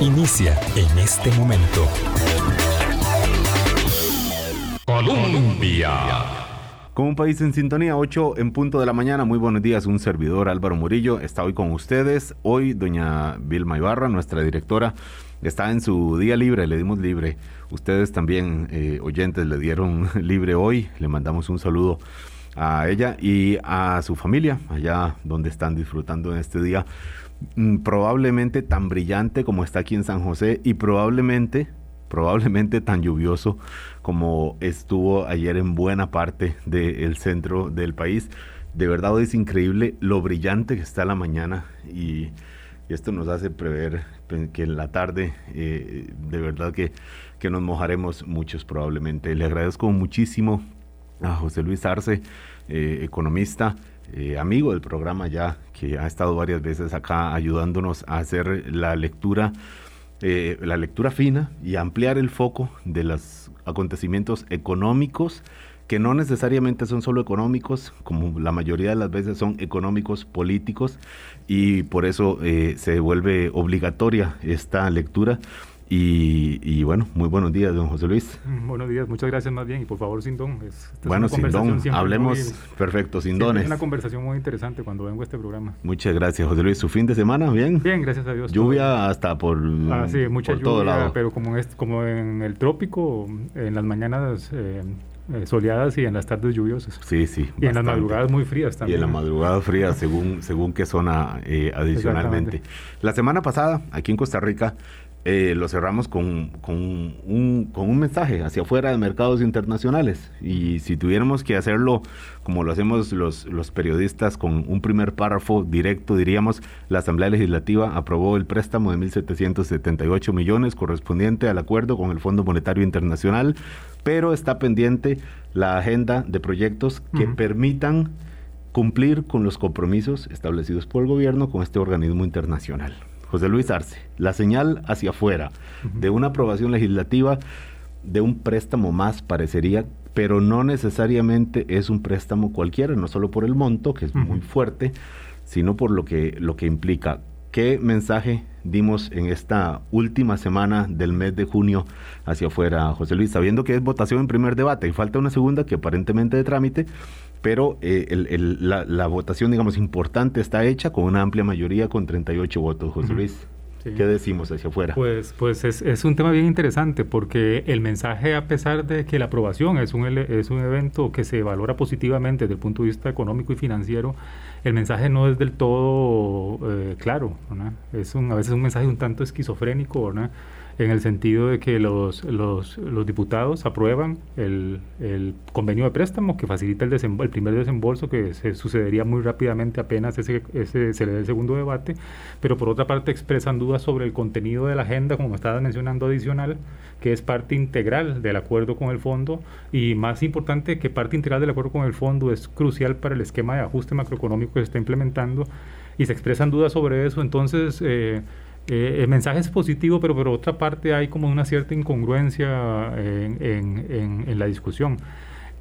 inicia en este momento. Colombia. Con un país en sintonía, 8 en punto de la mañana. Muy buenos días, un servidor Álvaro Murillo está hoy con ustedes. Hoy doña Vilma Ibarra, nuestra directora, está en su día libre, le dimos libre. Ustedes también, eh, oyentes, le dieron libre hoy. Le mandamos un saludo a ella y a su familia, allá donde están disfrutando en este día probablemente tan brillante como está aquí en San José y probablemente probablemente tan lluvioso como estuvo ayer en buena parte del centro del país. De verdad es increíble lo brillante que está la mañana y, esto nos hace prever que en la tarde eh, de verdad que, que nos mojaremos muchos probablemente. Le agradezco muchísimo a José Luis Arce, eh, economista, eh, amigo del programa ya, que ha estado varias veces acá ayudándonos a hacer la lectura eh, la lectura fina y ampliar el foco de los acontecimientos económicos que no necesariamente son solo económicos, como la mayoría de las veces son económicos políticos, y por eso eh, se vuelve obligatoria esta lectura y, bueno, muy buenos días, don José Luis. Mm, buenos días, muchas gracias más bien. Y por favor, sin don. bueno, sin don, hablemos, perfecto, sin dones. Es una conversación muy interesante cuando vengo a este programa. Muchas gracias, José Luis. ¿Su fin de semana, bien? Bien, gracias a Dios. Lluvia hasta por, ah, sí, mucha lluvia, todo lado. Pero como, es, como en el trópico, en las mañanas... Eh, eh, soleadas y en las tardes lluviosas. Sí, sí. Y en las madrugadas muy frías también. Y en las madrugadas frías, según, según qué zona eh, adicionalmente. La semana pasada, aquí en Costa Rica, eh, lo cerramos con, con, un, con un mensaje hacia afuera de mercados internacionales. Y si tuviéramos que hacerlo como lo hacemos los, los periodistas con un primer párrafo directo, diríamos, la Asamblea Legislativa aprobó el préstamo de 1.778 millones correspondiente al acuerdo con el Fondo Monetario Internacional, pero está pendiente la agenda de proyectos que permitan cumplir con los compromisos establecidos por el gobierno con este organismo internacional. José Luis Arce, la señal hacia afuera de una aprobación legislativa de un préstamo más parecería, pero no necesariamente es un préstamo cualquiera, no solo por el monto, que es muy fuerte, sino por lo que, lo que implica. ¿Qué mensaje dimos en esta última semana del mes de junio hacia afuera, José Luis? Sabiendo que es votación en primer debate y falta una segunda que aparentemente de trámite, pero eh, la, votación, digamos, importante está hecha con una amplia mayoría, con 38 votos, José Luis. ¿Qué decimos hacia afuera? Pues, pues es, es, un tema bien interesante porque el mensaje, a pesar de que la aprobación es un, es un evento que se valora positivamente desde el punto de vista económico y financiero, el mensaje no es del todo eh, claro. Es un, a veces un mensaje un tanto esquizofrénico. ¿verdad? En el sentido de que los, los, los diputados aprueban el, el, convenio de préstamo que facilita el, el primer desembolso que se sucedería muy rápidamente apenas ese, ese, se le dé el segundo debate, pero por otra parte expresan dudas sobre el contenido de la agenda, como estaba mencionando adicional, que es parte integral del acuerdo con el fondo y más importante que parte integral del acuerdo con el fondo es crucial para el esquema de ajuste macroeconómico que se está implementando y se expresan dudas sobre eso, entonces... Eh, eh, el mensaje es positivo, pero por otra parte hay como una cierta incongruencia en, la discusión.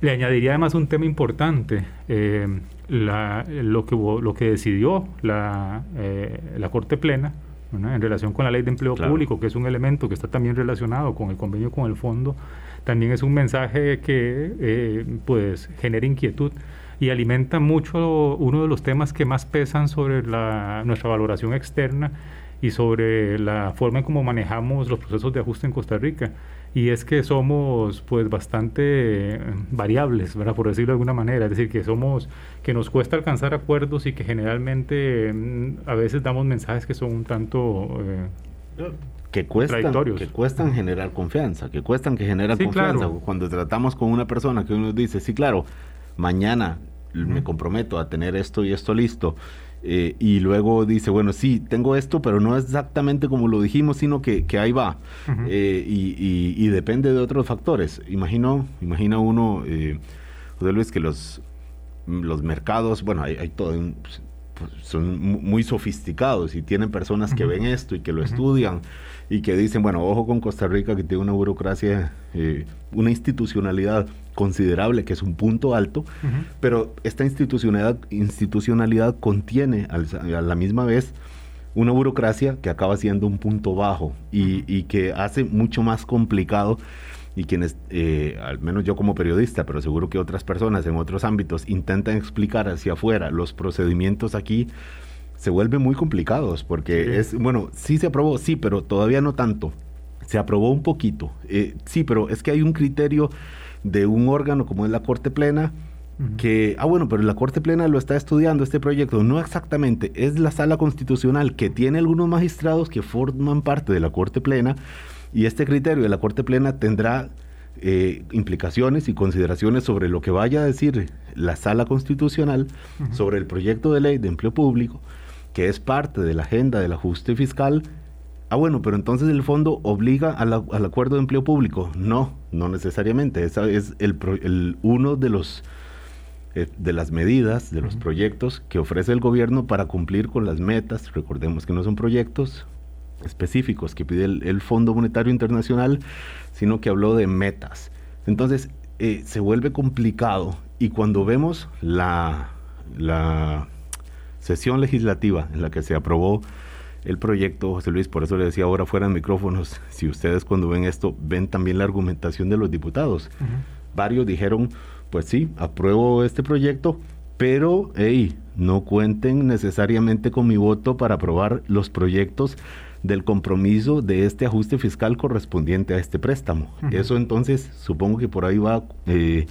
Le añadiría además un tema importante, eh, lo, que, lo que decidió la, eh, la Corte Plena en relación con la ley de empleo público, que es un elemento que está también relacionado con el convenio con el fondo, también es un mensaje que pues genera inquietud y alimenta mucho uno de los temas que más pesan sobre la, nuestra valoración externa y sobre la forma en cómo manejamos los procesos de ajuste en Costa Rica. Y es que somos pues bastante eh, variables, ¿verdad? por decirlo de alguna manera. Es decir, que somos, que nos cuesta alcanzar acuerdos y que generalmente mm, a veces damos mensajes que son un tanto eh, que cuestan, que cuestan generar confianza, que cuestan que generan confianza. Cuando tratamos con una persona que uno dice, sí, claro, mañana me comprometo a tener esto y esto listo eh, y luego dice, bueno, sí, tengo esto, pero no es exactamente como lo dijimos, sino que, que ahí va. Eh, y, depende de otros factores. Imagino, imagina uno, eh, José Luis, que los, los mercados, bueno, hay, hay todo, pues, son muy sofisticados y tienen personas que ven esto y que lo estudian y que dicen, bueno, ojo con Costa Rica que tiene una burocracia, una institucionalidad considerable, que es un punto alto, pero esta institucionalidad, institucionalidad contiene a la misma vez una burocracia que acaba siendo un punto bajo y, que hace mucho más complicado y quienes, eh, al menos yo como periodista, pero seguro que otras personas en otros ámbitos intentan explicar hacia afuera los procedimientos aquí, se vuelven muy complicados porque es, bueno, sí se aprobó, sí, pero todavía no tanto. Se aprobó un poquito, eh, sí, pero es que hay un criterio de un órgano como es la Corte Plena, que, ah, bueno, pero la Corte Plena lo está estudiando este proyecto. No exactamente, es la sala constitucional que tiene algunos magistrados que forman parte de la Corte Plena y este criterio de la Corte Plena tendrá eh, implicaciones y consideraciones sobre lo que vaya a decir la sala constitucional sobre el proyecto de ley de empleo público, que es parte de la agenda del ajuste fiscal. Ah, bueno, pero entonces el fondo obliga al acuerdo de empleo público. No, no necesariamente. Esa es el, el uno de los eh, de las medidas, de los proyectos que ofrece el gobierno para cumplir con las metas. Recordemos que no son proyectos específicos que pide el, Fondo Monetario Internacional, sino que habló de metas. Entonces, eh, se vuelve complicado y cuando vemos la, la sesión legislativa en la que se aprobó el proyecto, José Luis, por eso le decía ahora fuera de micrófonos, si ustedes cuando ven esto ven también la argumentación de los diputados. Varios dijeron, pues sí, apruebo este proyecto, pero hey, no cuenten necesariamente con mi voto para aprobar los proyectos del compromiso de este ajuste fiscal correspondiente a este préstamo. Eso entonces, supongo que por ahí va eh,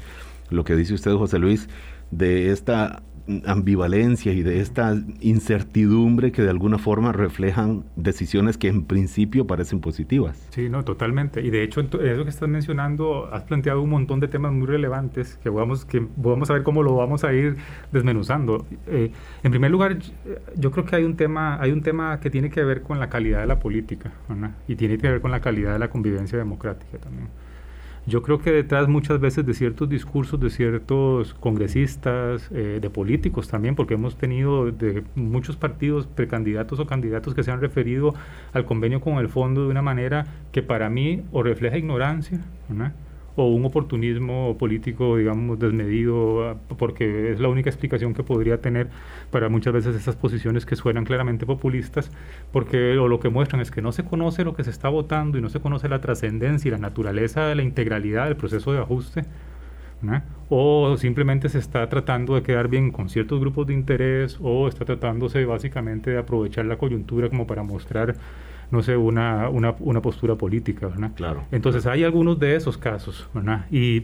lo que dice usted, José Luis, de esta ambivalencia y de esta incertidumbre que de alguna forma reflejan decisiones que en principio parecen positivas. Sí, no, totalmente. Y de hecho, eso que estás mencionando, has planteado un montón de temas muy relevantes que vamos, que vamos a ver cómo lo vamos a ir desmenuzando. Eh, en primer lugar, yo creo que hay un tema, hay un tema que tiene que ver con la calidad de la política y tiene que ver con la calidad de la convivencia democrática también. Yo creo que detrás muchas veces de ciertos discursos de ciertos congresistas, eh, de políticos también, porque hemos tenido de muchos partidos precandidatos o candidatos que se han referido al convenio con el fondo de una manera que para mí o refleja ignorancia, ¿no? O un oportunismo político, digamos, desmedido, porque es la única explicación que podría tener para muchas veces esas posiciones que suenan claramente populistas, porque lo que muestran es que no se conoce lo que se está votando y no se conoce la trascendencia y la naturaleza de la integralidad del proceso de ajuste. o simplemente se está tratando de quedar bien con ciertos grupos de interés o está tratándose básicamente de aprovechar la coyuntura como para mostrar no sé, una, una, una, postura política, ¿verdad? Claro. Entonces hay algunos de esos casos, ¿verdad? Y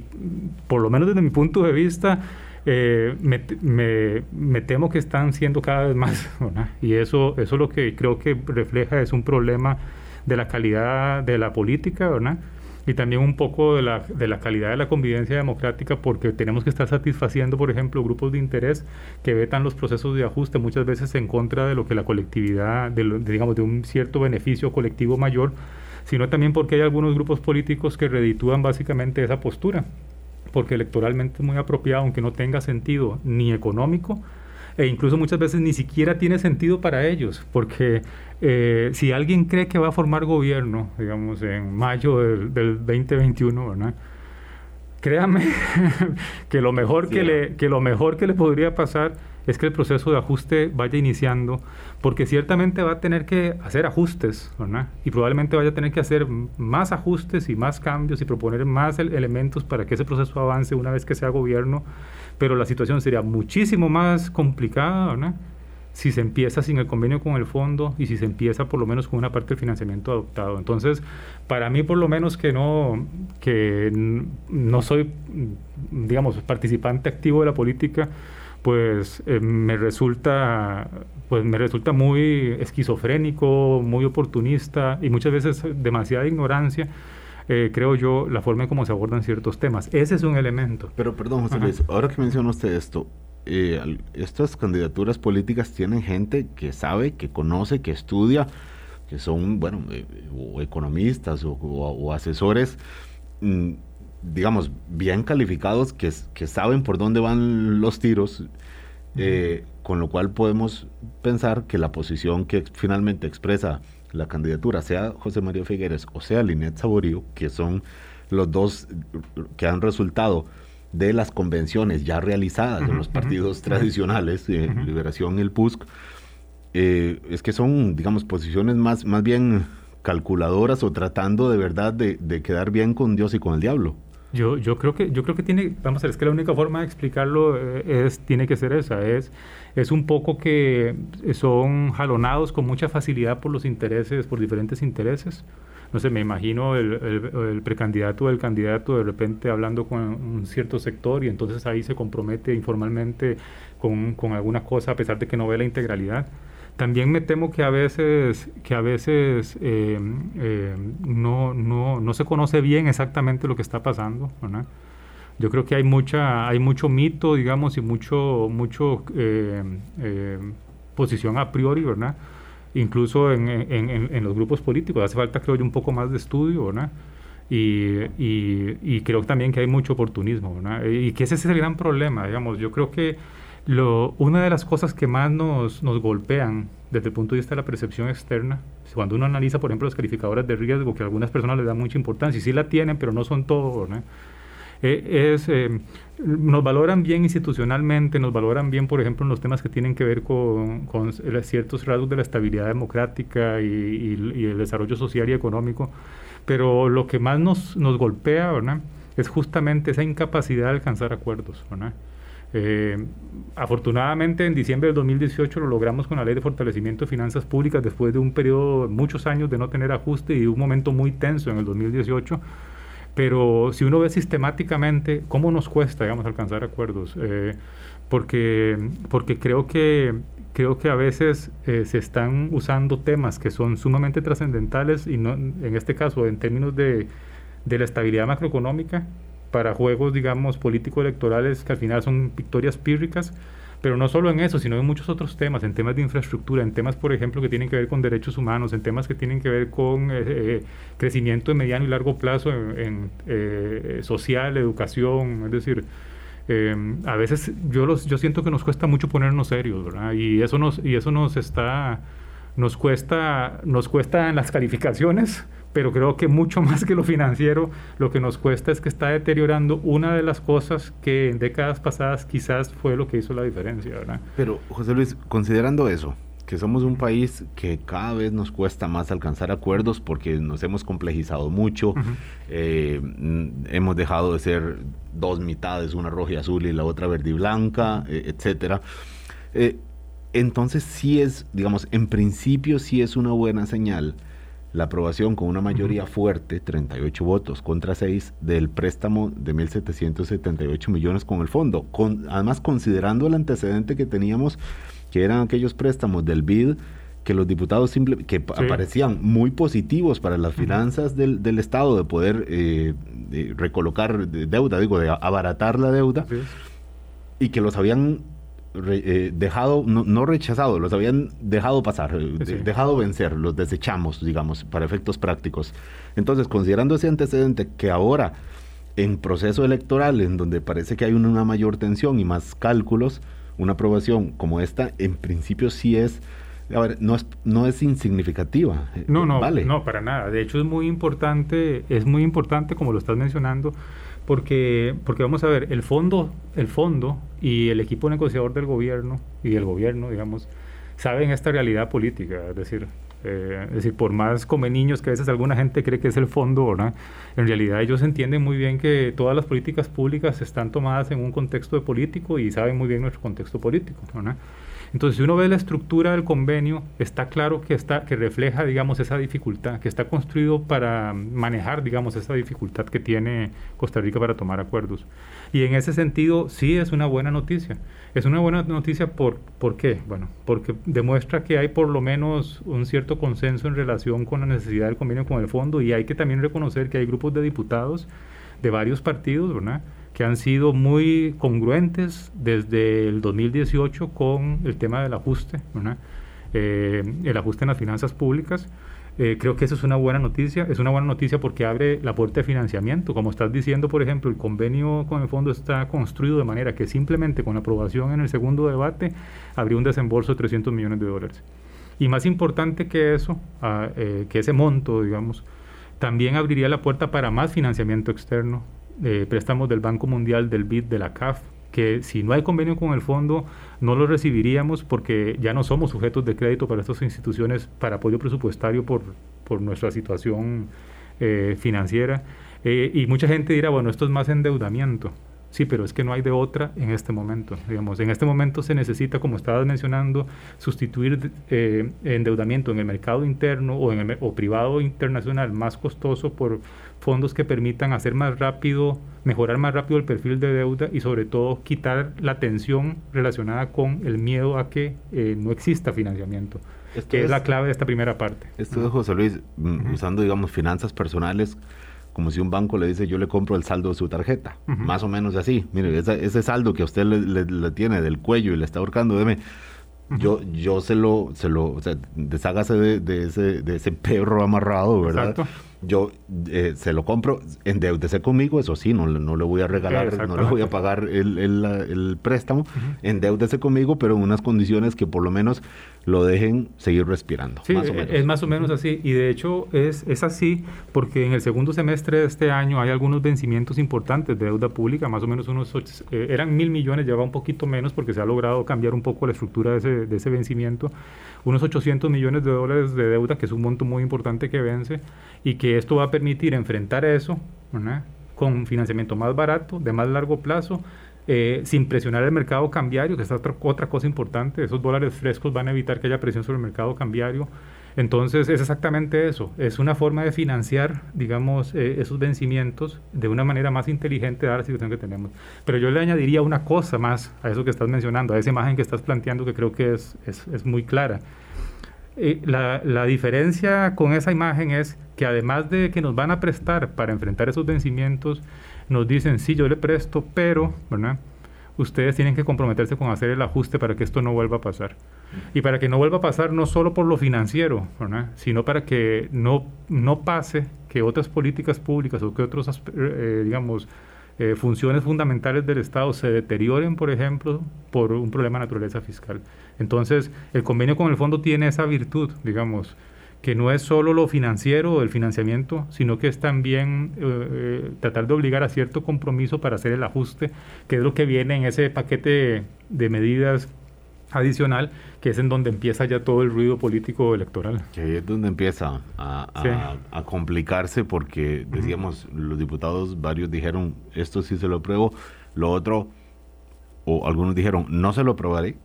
por lo menos desde mi punto de vista, eh, me, me, me, temo que están siendo cada vez más, ¿verdad? Y eso, eso lo que creo que refleja es un problema de la calidad de la política, ¿verdad? Y también un poco de la, de la calidad de la convivencia democrática porque tenemos que estar satisfaciendo, por ejemplo, grupos de interés que vetan los procesos de ajuste muchas veces en contra de lo que la colectividad, de, digamos, de un cierto beneficio colectivo mayor, sino también porque hay algunos grupos políticos que reditúan básicamente esa postura, porque electoralmente es muy apropiado, aunque no tenga sentido ni económico, e incluso muchas veces ni siquiera tiene sentido para ellos, porque eh, si alguien cree que va a formar gobierno, digamos, en mayo del, 2021, ¿verdad? Créame que lo mejor que, le, que lo mejor que le podría pasar es que el proceso de ajuste vaya iniciando, porque ciertamente va a tener que hacer ajustes, ¿verdad? Y probablemente vaya a tener que hacer más ajustes y más cambios y proponer más elementos para que ese proceso avance una vez que sea gobierno pero la situación sería muchísimo más complicada, ¿no? Si se empieza sin el convenio con el fondo y si se empieza por lo menos con una parte del financiamiento adoptado. Entonces, para mí por lo menos que no, que no soy, digamos, participante activo de la política, pues eh, me resulta pues me resulta muy esquizofrénico, muy oportunista y muchas veces demasiada ignorancia eh, creo yo, la forma en cómo se abordan ciertos temas. Ese es un elemento. Pero perdón, José Luis, ahora que menciona usted esto, eh, estas candidaturas políticas tienen gente que sabe, que conoce, que estudia, que son, bueno, eh, o economistas o, asesores, mm, digamos, bien calificados, que, que, saben por dónde van los tiros, con lo cual podemos pensar que la posición que finalmente expresa la candidatura, sea José María Figueres o sea Linet Saborío, que son los dos que han resultado de las convenciones ya realizadas en los partidos tradicionales, eh, Liberación y el PUSC, eh, es que son, digamos, posiciones más, más bien calculadoras o tratando de verdad de, de, quedar bien con Dios y con el diablo. Yo, yo creo que yo creo que tiene, vamos a ver, es que la única forma de explicarlo eh, es tiene que ser esa, es es un poco que son jalonados con mucha facilidad por los intereses, por diferentes intereses. No sé, me imagino el, el, el candidato de repente hablando con un cierto sector y entonces ahí se compromete informalmente con, con alguna cosa a pesar de que no ve la integralidad. También me temo que a veces, que a veces eh, eh, no, no, no, se conoce bien exactamente lo que está pasando. Yo creo que hay mucha, hay mucho mito, digamos, y mucho, mucho eh, posición a priori, ¿verdad? Incluso en, en, en, los grupos políticos hace falta, creo yo, un poco más de estudio, ¿verdad? Y, y, y creo también que hay mucho oportunismo, ¿verdad? Y que ese es el gran problema, digamos. Yo creo que lo, una de las cosas que más nos, nos golpean desde el punto de vista de la percepción externa, cuando uno analiza, por ejemplo, los calificadores de riesgo, que a algunas personas les dan mucha importancia, y sí la tienen, pero no son todos, eh, es, eh, nos valoran bien institucionalmente, nos valoran bien, por ejemplo, en los temas que tienen que ver con, ciertos rasgos de la estabilidad democrática y, el desarrollo social y económico, pero lo que más nos, nos golpea ¿verdad? es justamente esa incapacidad de alcanzar acuerdos. ¿verdad? Eh, afortunadamente en diciembre del 2018 lo logramos con la ley de fortalecimiento de finanzas públicas después de un periodo muchos años de no tener ajuste y un momento muy tenso en el 2018. Pero si uno ve sistemáticamente cómo nos cuesta, digamos, alcanzar acuerdos, eh, porque, porque creo que creo que a veces eh, se están usando temas que son sumamente trascendentales y no, en este caso en términos de, de la estabilidad macroeconómica para juegos, digamos, político-electorales que al final son victorias pírricas, pero no solo en eso, sino en muchos otros temas, en temas de infraestructura, en temas, por ejemplo, que tienen que ver con derechos humanos, en temas que tienen que ver con eh, eh, crecimiento de mediano y largo plazo en, eh, social, educación, es decir, a veces yo los, yo siento que nos cuesta mucho ponernos serios, ¿verdad? Y eso nos, y eso nos está, nos cuesta, nos cuesta en las calificaciones, pero creo que mucho más que lo financiero, lo que nos cuesta es que está deteriorando una de las cosas que en décadas pasadas quizás fue lo que hizo la diferencia, ¿verdad? Pero, José Luis, considerando eso, que somos un país que cada vez nos cuesta más alcanzar acuerdos porque nos hemos complejizado mucho, eh, hemos dejado de ser dos mitades, una roja y azul y la otra verde y blanca, eh, etcétera. Eh, entonces sí es, digamos, en principio sí es una buena señal la aprobación con una mayoría fuerte, 38 votos contra 6, del préstamo de 1.778 millones con el fondo. Con, además, considerando el antecedente que teníamos, que eran aquellos préstamos del BID, que los diputados simple, que aparecían muy positivos para las finanzas del, del Estado, de poder eh, recolocar deuda, digo, de abaratar la deuda, y que los habían eh, dejado, no, rechazado, los habían dejado pasar, eh, dejado vencer, los desechamos, digamos, para efectos prácticos. Entonces, considerando ese antecedente que ahora, en proceso electoral, en donde parece que hay una, mayor tensión y más cálculos, una aprobación como esta, en principio sí es, a ver, no es, no es insignificativa. Eh, no, no, vale. no, para nada. De hecho, es muy importante, es muy importante, como lo estás mencionando, porque, porque vamos a ver, el fondo, el fondo y el equipo negociador del gobierno y el gobierno, digamos, saben esta realidad política, es decir, eh, es decir, por más come niños que a veces alguna gente cree que es el fondo, ¿verdad? En realidad ellos entienden muy bien que todas las políticas públicas están tomadas en un contexto de político y saben muy bien nuestro contexto político, ¿verdad? Entonces, si uno ve la estructura del convenio, está claro que, está, que refleja, digamos, esa dificultad, que está construido para manejar, digamos, esa dificultad que tiene Costa Rica para tomar acuerdos. Y en ese sentido, sí es una buena noticia. Es una buena noticia por, ¿por qué? Bueno, porque demuestra que hay por lo menos un cierto consenso en relación con la necesidad del convenio con el fondo y hay que también reconocer que hay grupos de diputados de varios partidos, ¿verdad? Que han sido muy congruentes desde el 2018 con el tema del ajuste, eh, el ajuste en las finanzas públicas. Eh, creo que eso es una buena noticia. Es una buena noticia porque abre la puerta de financiamiento. Como estás diciendo, por ejemplo, el convenio con el fondo está construido de manera que simplemente con la aprobación en el segundo debate habría un desembolso de 300 millones de dólares. Y más importante que eso, ah, eh, que ese monto, digamos, también abriría la puerta para más financiamiento externo, préstamos del Banco Mundial, del BID, de la CAF, que si no hay convenio con el fondo no lo recibiríamos porque ya no somos sujetos de crédito para estas instituciones para apoyo presupuestario por, por nuestra situación eh, financiera. Eh, y mucha gente dirá, bueno, esto es más endeudamiento. Sí, pero es que no hay de otra en este momento. Digamos, en este momento se necesita, como estabas mencionando, sustituir eh, endeudamiento en el mercado interno o, en el, o privado internacional más costoso por fondos que permitan hacer más rápido, mejorar más rápido el perfil de deuda y sobre todo quitar la tensión relacionada con el miedo a que eh, no exista financiamiento, que es, la clave de esta primera parte. Esto José Luis, mm, usando, digamos, finanzas personales como si un banco le dice yo le compro el saldo de su tarjeta, más o menos así. Mire, ese, saldo que a usted le, tiene del cuello y le está ahorcando, deme, yo, yo se lo, se lo, o sea, deshágase de, ese, de ese perro amarrado, ¿verdad? yo eh, se lo compro, endeudese conmigo, eso sí, no, no le voy a regalar, no le voy a pagar el, el, el préstamo, endeudese conmigo, pero en unas condiciones que por lo menos lo dejen seguir respirando. Sí, es más o menos así, y de hecho es, es así porque en el segundo semestre de este año hay algunos vencimientos importantes de deuda pública, más o menos unos, eh, eran mil millones, lleva un poquito menos porque se ha logrado cambiar un poco la estructura de ese, de ese vencimiento, unos 800 millones de dólares de deuda, que es un monto muy importante que vence, y que esto va a permitir enfrentar eso con financiamiento más barato, de más largo plazo, eh, sin presionar el mercado cambiario, que es otra, otra cosa importante, esos dólares frescos van a evitar que haya presión sobre el mercado cambiario. Entonces es exactamente eso, es una forma de financiar, digamos, eh, esos vencimientos de una manera más inteligente dada la situación que tenemos. Pero yo le añadiría una cosa más a eso que estás mencionando, a esa imagen que estás planteando que creo que es, es, es muy clara. Eh, la, la, diferencia con esa imagen es que además de que nos van a prestar para enfrentar esos vencimientos, nos dicen, sí, yo le presto, pero, ¿verdad? Ustedes tienen que comprometerse con hacer el ajuste para que esto no vuelva a pasar. Y para que no vuelva a pasar no solo por lo financiero, sino para que no, no pase que otras políticas públicas o que otros, eh, digamos, eh, funciones fundamentales del Estado se deterioren, por ejemplo, por un problema de naturaleza fiscal. Entonces, el convenio con el fondo tiene esa virtud, digamos, que no es solo lo financiero o el financiamiento, sino que es también eh, eh, tratar de obligar a cierto compromiso para hacer el ajuste, que es lo que viene en ese paquete de, medidas adicional, que es en donde empieza ya todo el ruido político electoral. Que ahí es donde empieza a, complicarse porque, decíamos, los diputados varios dijeron, esto sí se lo apruebo, lo otro, o algunos dijeron, no se lo aprobaré,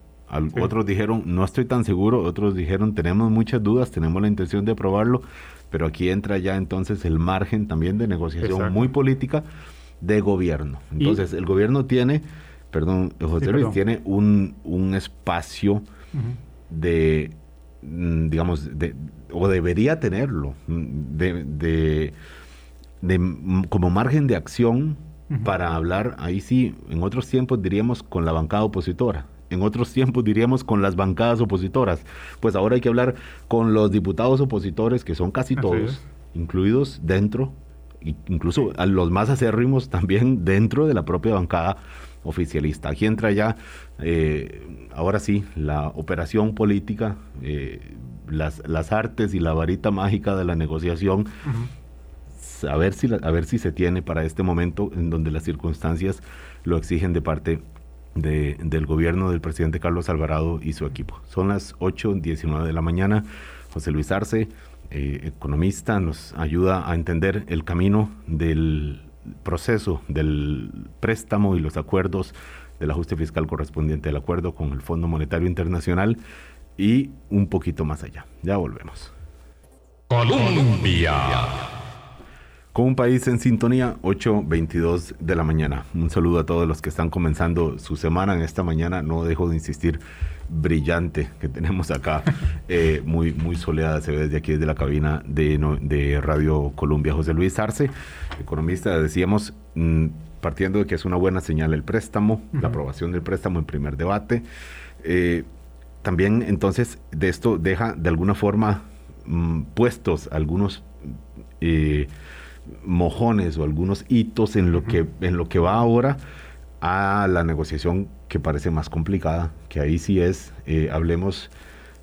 otros dijeron, no estoy tan seguro, otros dijeron, tenemos muchas dudas, tenemos la intención de aprobarlo, pero aquí entra ya entonces el margen también de negociación muy política de gobierno. Entonces, el gobierno tiene, perdón, José Luis, tiene un, un espacio de, mm, digamos, de, o debería tenerlo, de, de, de como margen de acción para hablar, ahí sí, en otros tiempos diríamos con la bancada opositora en otros tiempos diríamos con las bancadas opositoras. Pues ahora hay que hablar con los diputados opositores, que son casi todos, incluidos dentro, incluso a los más acérrimos también dentro de la propia bancada oficialista. Aquí entra ya, eh, ahora sí, la operación política, eh, las, las, artes y la varita mágica de la negociación. A ver, si, a ver si se tiene para este momento en donde las circunstancias lo exigen de parte del gobierno del presidente Carlos Alvarado y su equipo. Son las 8.19 de la mañana. José Luis Arce, eh, economista, nos ayuda a entender el camino del proceso del préstamo y los acuerdos del ajuste fiscal correspondiente al acuerdo con el Fondo Monetario Internacional y un poquito más allá. Ya volvemos. Colombia con un país en sintonía, 8.22 de la mañana. Un saludo a todos los que están comenzando su semana en esta mañana. No dejo de insistir, brillante que tenemos acá, eh, muy, muy soleada, se ve desde aquí, desde la cabina de, de Radio Colombia. José Luis Arce, economista, decíamos, mm, partiendo de que es una buena señal el préstamo, la aprobación del préstamo en primer debate. Eh, también entonces de esto deja de alguna forma mm, puestos algunos... Eh, mojones o algunos hitos en lo, que, en lo que va ahora a la negociación que parece más complicada, que ahí sí es, eh, hablemos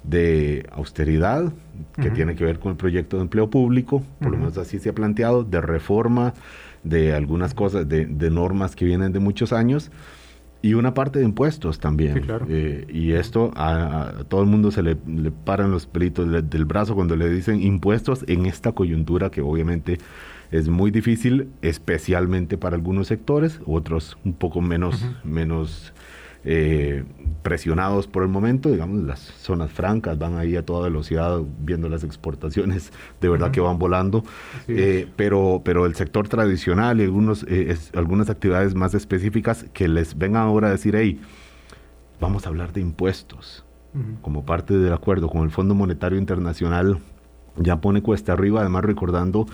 de austeridad, que tiene que ver con el proyecto de empleo público, por lo menos así se ha planteado, de reforma de algunas cosas, de, normas que vienen de muchos años, Y una parte de impuestos también. Sí, claro. Eh, y esto a, a, todo el mundo se le, le paran los pelitos de, del brazo cuando le dicen impuestos en esta coyuntura que obviamente es muy difícil, especialmente para algunos sectores, otros un poco menos, uh -huh. menos eh, presionados por el momento, digamos, las zonas francas van ahí a toda velocidad viendo las exportaciones, de verdad uh -huh. que van volando, eh, pero, pero el sector tradicional y algunos, eh, es, algunas actividades más específicas que les vengan ahora a decir, hey, vamos a hablar de impuestos, uh -huh. como parte del acuerdo con el Fondo Monetario Internacional, ya pone cuesta arriba, además recordando,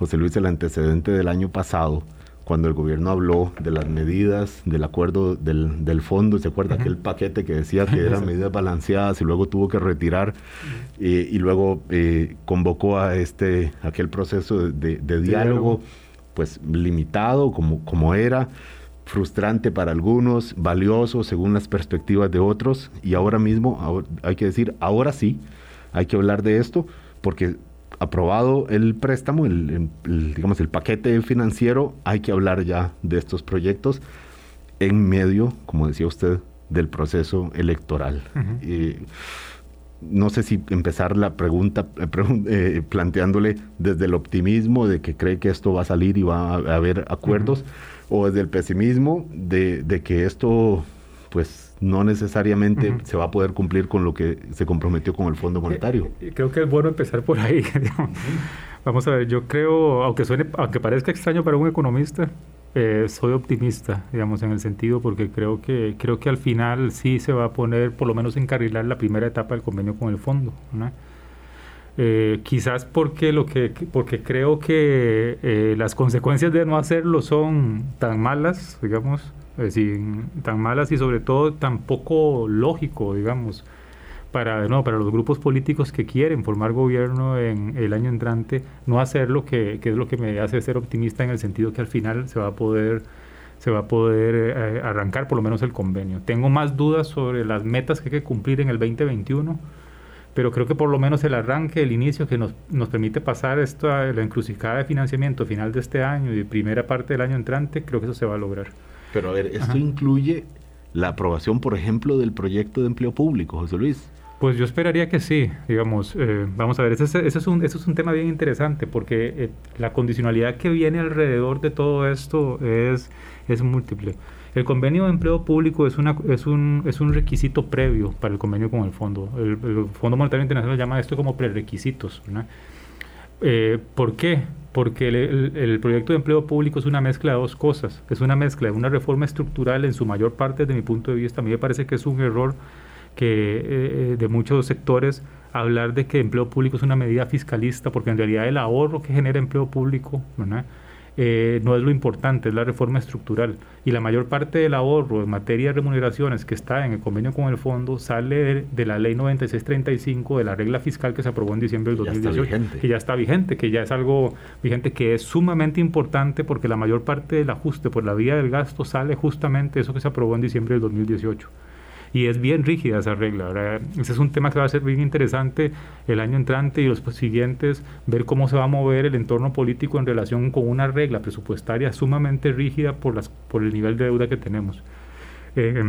José Luis, el antecedente del año pasado, cuando el gobierno habló de las medidas del acuerdo del, del fondo, ¿se acuerda? Uh -huh. Aquel paquete que decía que eran medidas balanceadas y luego tuvo que retirar uh -huh. eh, y luego eh, convocó a este, aquel proceso de, de diálogo, pues limitado como, como era, frustrante para algunos, valioso según las perspectivas de otros y ahora mismo ahora, hay que decir, ahora sí, hay que hablar de esto porque aprobado el préstamo, el, el, digamos el paquete financiero, hay que hablar ya de estos proyectos en medio, como decía usted, del proceso electoral. Uh -huh. eh, no sé si empezar la pregunta eh, planteándole desde el optimismo de que cree que esto va a salir y va a, haber acuerdos, uh -huh. o desde el pesimismo de, de que esto, pues, no necesariamente uh -huh. se va a poder cumplir con lo que se comprometió con el Fondo Monetario. Eh, creo que es bueno empezar por ahí. Vamos a ver, yo creo, aunque suene, aunque parezca extraño para un economista, eh, soy optimista, digamos, en el sentido porque creo que creo que al final sí se va a poner, por lo menos encarrilar la primera etapa del convenio con el fondo. ¿no? Eh, quizás porque lo que porque creo que eh, las consecuencias de no hacerlo son tan malas, digamos, es decir, tan malas y sobre todo tan poco lógico, digamos, para, no, para los grupos políticos que quieren formar gobierno en el año entrante, no hacerlo, que, que es lo que me hace ser optimista en el sentido que al final se va a poder se va a poder eh, arrancar por lo menos el convenio. Tengo más dudas sobre las metas que hay que cumplir en el 2021, pero creo que por lo menos el arranque, el inicio que nos, nos permite pasar esto la encrucijada de financiamiento final de este año y primera parte del año entrante, creo que eso se va a lograr. Pero a ver, esto Ajá. incluye la aprobación, por ejemplo, del proyecto de empleo público, José Luis. Pues yo esperaría que sí, digamos, eh, vamos a ver, ese, ese, es un, ese es un tema bien interesante porque eh, la condicionalidad que viene alrededor de todo esto es, es múltiple. El convenio de empleo público es, una, es, un, es un requisito previo para el convenio con el fondo. El, el Fondo Monetario Internacional llama esto como prerequisitos. Eh, ¿Por qué? Porque el, el, proyecto de empleo público es una mezcla de dos cosas. Es una mezcla de una reforma estructural en su mayor parte, desde mi punto de vista. A mí me parece que es un error que eh, de muchos sectores hablar de que empleo público es una medida fiscalista, porque en realidad el ahorro que genera empleo público eh, no es lo importante, es la reforma estructural. Y la mayor parte del ahorro en materia de remuneraciones que está en el convenio con el fondo sale de, de la ley 9635, de la regla fiscal que se aprobó en diciembre del 2018, que ya está vigente, que ya es algo vigente, que es sumamente importante porque la mayor parte del ajuste por la vía del gasto sale justamente eso que se aprobó en diciembre del 2018 y es bien rígida esa regla. ¿verdad? Ese es un tema que va a ser bien interesante el año entrante y los siguientes, ver cómo se va a mover el entorno político en relación con una regla presupuestaria sumamente rígida por, las, por el nivel de deuda que tenemos. Eh,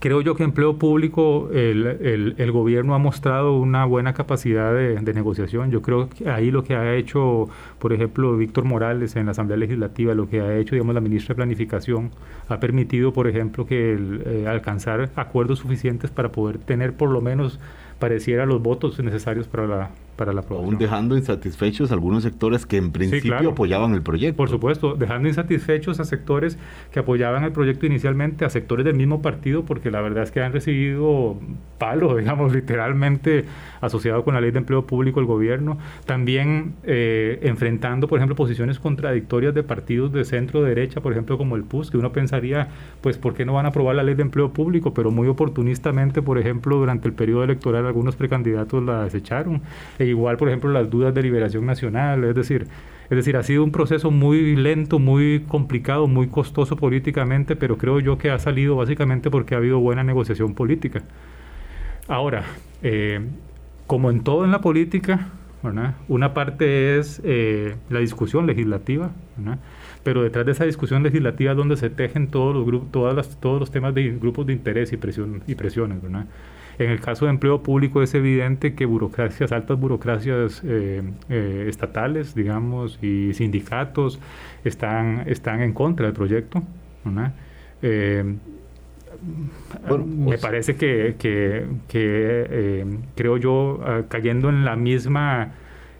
creo yo que empleo público el, el, el, gobierno ha mostrado una buena capacidad de, de, negociación. Yo creo que ahí lo que ha hecho, por ejemplo, Víctor Morales en la Asamblea Legislativa, lo que ha hecho, digamos, la ministra de Planificación, ha permitido, por ejemplo, que el, eh, alcanzar acuerdos suficientes para poder tener por lo menos pareciera los votos necesarios para la para la aprobación. Aún dejando insatisfechos algunos sectores que en principio sí, claro. apoyaban el proyecto. Por supuesto, dejando insatisfechos a sectores que apoyaban el proyecto inicialmente, a sectores del mismo partido, porque la verdad es que han recibido palo, digamos, literalmente asociado con la ley de empleo público el gobierno. También eh, enfrentando, por ejemplo, posiciones contradictorias de partidos de centro-derecha, por ejemplo, como el PUS, que uno pensaría, pues, ¿por qué no van a aprobar la ley de empleo público? Pero muy oportunistamente, por ejemplo, durante el periodo electoral, algunos precandidatos la desecharon e igual, por ejemplo, las dudas de liberación nacional, es decir, es decir, ha sido un proceso muy lento, muy complicado, muy costoso políticamente, pero creo yo que ha salido básicamente porque ha habido buena negociación política. Ahora, eh, como en todo en la política, Una parte es eh, la discusión legislativa, pero detrás de esa discusión legislativa es donde se tejen todos los, grupos, todas las, todos los temas de grupos de interés y, presión, y presiones. En el caso de empleo público es evidente que burocracias, altas burocracias eh, eh, estatales, digamos, y sindicatos están, están en contra del proyecto. Eh, me pues parece que, que, que creo yo, ah, cayendo en la misma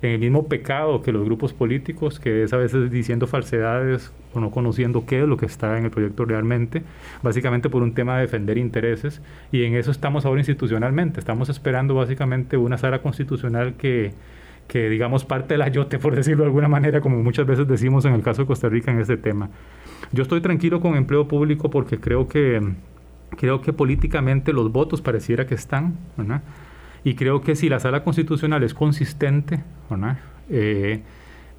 en el mismo pecado que los grupos políticos, que es a veces diciendo falsedades o no conociendo qué es lo que está en el proyecto realmente, básicamente por un tema de defender intereses, y en eso estamos ahora institucionalmente, estamos esperando básicamente una sala constitucional que, que digamos parte del ayote, por decirlo de alguna manera, como muchas veces decimos en el caso de Costa Rica en este tema. Yo estoy tranquilo con empleo público porque creo que, creo que políticamente los votos pareciera que están, ¿verdad? Y creo que si la sala constitucional es consistente, eh,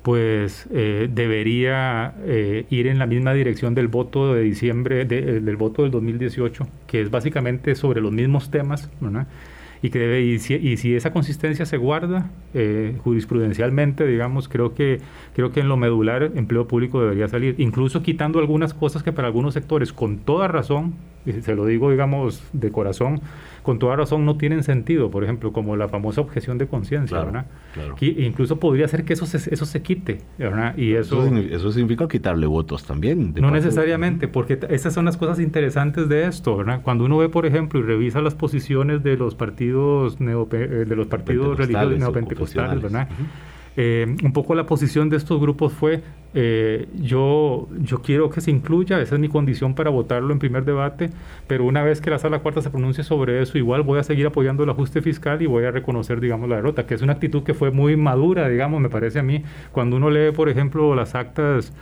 pues eh, debería eh, ir en la misma dirección del voto de diciembre, del voto del 2018, que es básicamente sobre los mismos temas, y que debe y si, esa consistencia se guarda jurisprudencialmente digamos creo que creo que en lo medular empleo público debería salir. Incluso quitando algunas cosas que para algunos sectores con toda razón se lo digo digamos de corazón con toda razón no tienen sentido, por ejemplo, como la famosa objeción de conciencia, ¿verdad? incluso podría ser que eso se, eso se quite, ¿verdad? Y eso, eso, significa quitarle votos también. No necesariamente, porque esas son las cosas interesantes de esto, ¿verdad? Cuando uno ve, por ejemplo, y revisa las posiciones de los partidos, eh, de los partidos religiosos neopentecostales, ¿verdad? Eh, un poco la posición de estos grupos fue, eh, yo, yo quiero que se incluya, esa es mi condición para votarlo en primer debate, pero una vez que la sala cuarta se pronuncie sobre eso, igual voy a seguir apoyando el ajuste fiscal y voy a reconocer, digamos, la derrota, que es una actitud que fue muy madura, digamos, me parece a mí, cuando uno lee, por ejemplo, las actas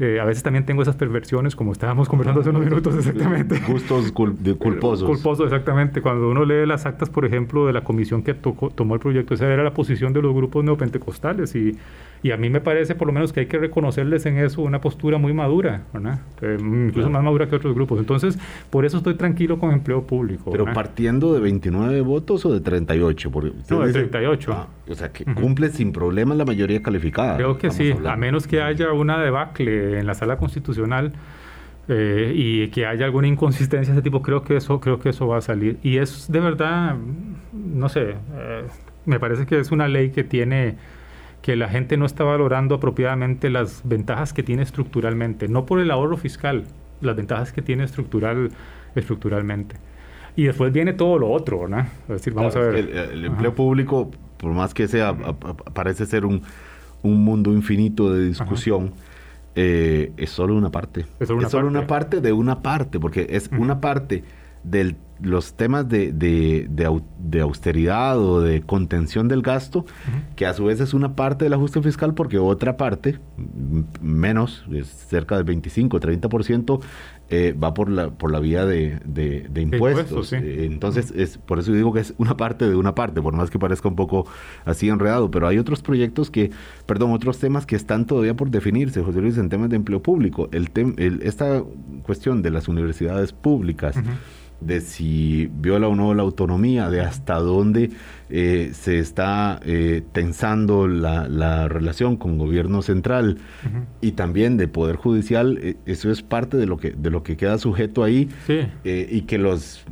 eh, a veces también tengo esas perversiones, como estábamos conversando hace unos minutos exactamente. Gustos culposos. culposos, exactamente. Cuando uno lee las actas, por ejemplo, de la comisión que tomó el proyecto, esa era la posición de los grupos neopentecostales y y a mí me parece por lo menos que hay que reconocerles en eso una postura muy madura, ¿verdad? Eh, incluso más madura que otros grupos. Entonces, por eso estoy tranquilo con empleo público. Pero partiendo de 29 votos o de 38? Porque no, de 38. Ah, o sea, que cumple sin problemas la mayoría calificada. Creo que sí, a menos que haya una debacle en la sala constitucional. Eh, y que haya alguna inconsistencia de ese tipo, creo que eso, creo que eso va a salir. Y es de verdad, no sé, eh, me parece que es una ley que tiene que la gente no está valorando apropiadamente las ventajas que tiene estructuralmente, no por el ahorro fiscal, las ventajas que tiene estructural, estructuralmente. Y después viene todo lo otro, ¿no? Es decir, vamos a ver. El, empleo público, por más que sea, parece ser un, un mundo infinito de discusión. Eh, es solo una parte. Es solo una, parte. de una parte, porque es una parte de los temas de, de, austeridad o de contención del gasto, que a su vez es una parte del ajuste fiscal porque otra parte, menos, cerca del 25, 30%, eh, va por la, por la vía de, impuestos. Eh, entonces, es por eso digo que es una parte de una parte, por más que parezca un poco así enredado, pero hay otros proyectos que, perdón, otros temas que están todavía por definirse, José Luis, en temas de empleo público. El, esta cuestión de las universidades públicas, de si viola o no la autonomía, de hasta dónde eh, se está eh, tensando la, relación con gobierno central. Y también de poder judicial, eh, eso es parte de lo que de lo que queda sujeto ahí. Y que los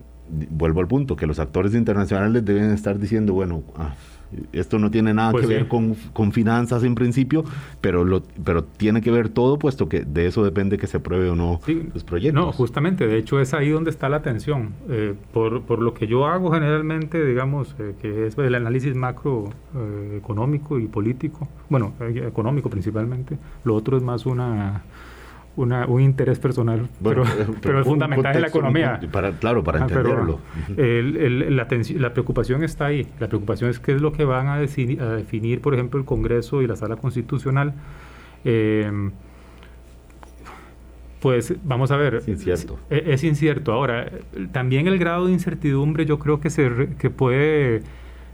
vuelvo al punto que los actores internacionales deben estar diciendo bueno ah, esto no tiene nada pues que ver con, con, finanzas en principio, pero, lo, pero tiene que ver todo, puesto que de eso depende que se apruebe o no los proyectos. No, justamente, de hecho es ahí donde está la atención. Eh, por, por, lo que yo hago generalmente, digamos, eh, que es el análisis macro eh, y político, bueno, económico principalmente, lo otro es más una un interés personal, pero, pero, es fundamental en la economía. Para, claro, para ah, entenderlo. la, preocupación está ahí. La preocupación es qué es lo que van a, definir, por ejemplo, el Congreso y la Sala Constitucional. Eh, pues vamos a ver. Es incierto. Es, incierto. Ahora, también el grado de incertidumbre yo creo que, se, que puede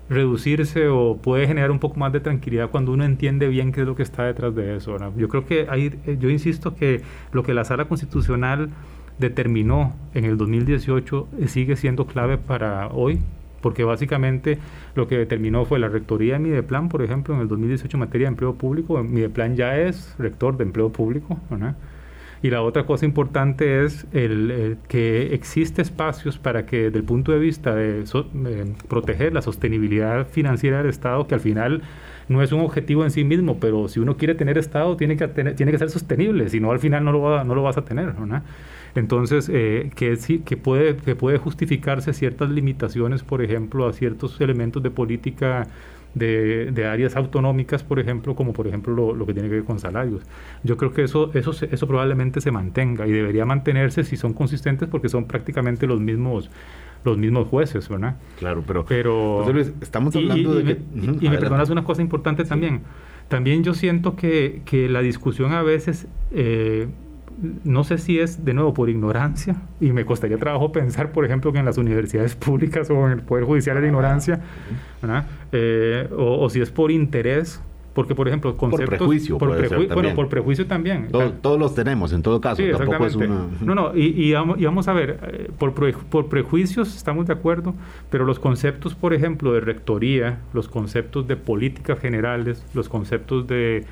reducirse o puede generar un poco más de tranquilidad cuando uno entiende bien qué es lo que está detrás de eso. Yo creo que hay, eh, yo insisto que lo que la sala constitucional determinó en el 2018 eh, sigue siendo clave para hoy, porque básicamente lo que determinó fue la rectoría de Mideplan, por ejemplo, en el 2018 en materia de empleo público, Mideplan ya es rector de empleo público, ¿verdad? Y la otra cosa importante es el, que existe espacios para que desde el punto de vista de proteger la sostenibilidad financiera del Estado, que al final no es un objetivo en sí mismo, pero si uno quiere tener Estado tiene que, tiene que ser sostenible, si no al final no lo, no lo vas a tener. Entonces, eh, que, que, puede, que puede justificarse ciertas limitaciones, por ejemplo, a ciertos elementos de política de, de, áreas autonómicas, por ejemplo, como por ejemplo lo, lo, que tiene que ver con salarios. Yo creo que eso, eso, eso probablemente se mantenga y debería mantenerse si son consistentes porque son prácticamente los mismos los mismos jueces, ¿verdad? Claro, pero, pero estamos hablando de que... y, me perdonas una cosa importante también. También yo siento que, que la discusión a veces eh, no sé si es de nuevo por ignorancia, y me costaría trabajo pensar, por ejemplo, que en las universidades públicas o en el Poder Judicial es de ignorancia, eh, o, si es por interés, porque, por ejemplo, conceptos... Por prejuicio, Bueno, por prejuicio también. todos los tenemos, en todo caso. Tampoco es una... No, no, y, vamos, a ver, eh, por, por prejuicios estamos de acuerdo, pero los conceptos, por ejemplo, de rectoría, los conceptos de políticas generales, los conceptos de,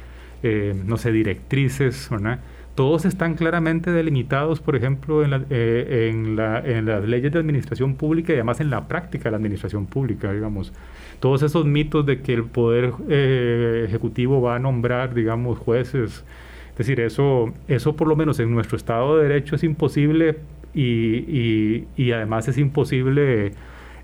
eh, no sé, directrices, ¿verdad? Todos están claramente delimitados, por ejemplo, en, eh, en, las leyes de administración pública y además en la práctica de la administración pública, digamos. Todos esos mitos de que el Poder eh, Ejecutivo va a nombrar, digamos, jueces. Es decir, eso, eso por lo menos en nuestro Estado de Derecho es imposible y además es imposible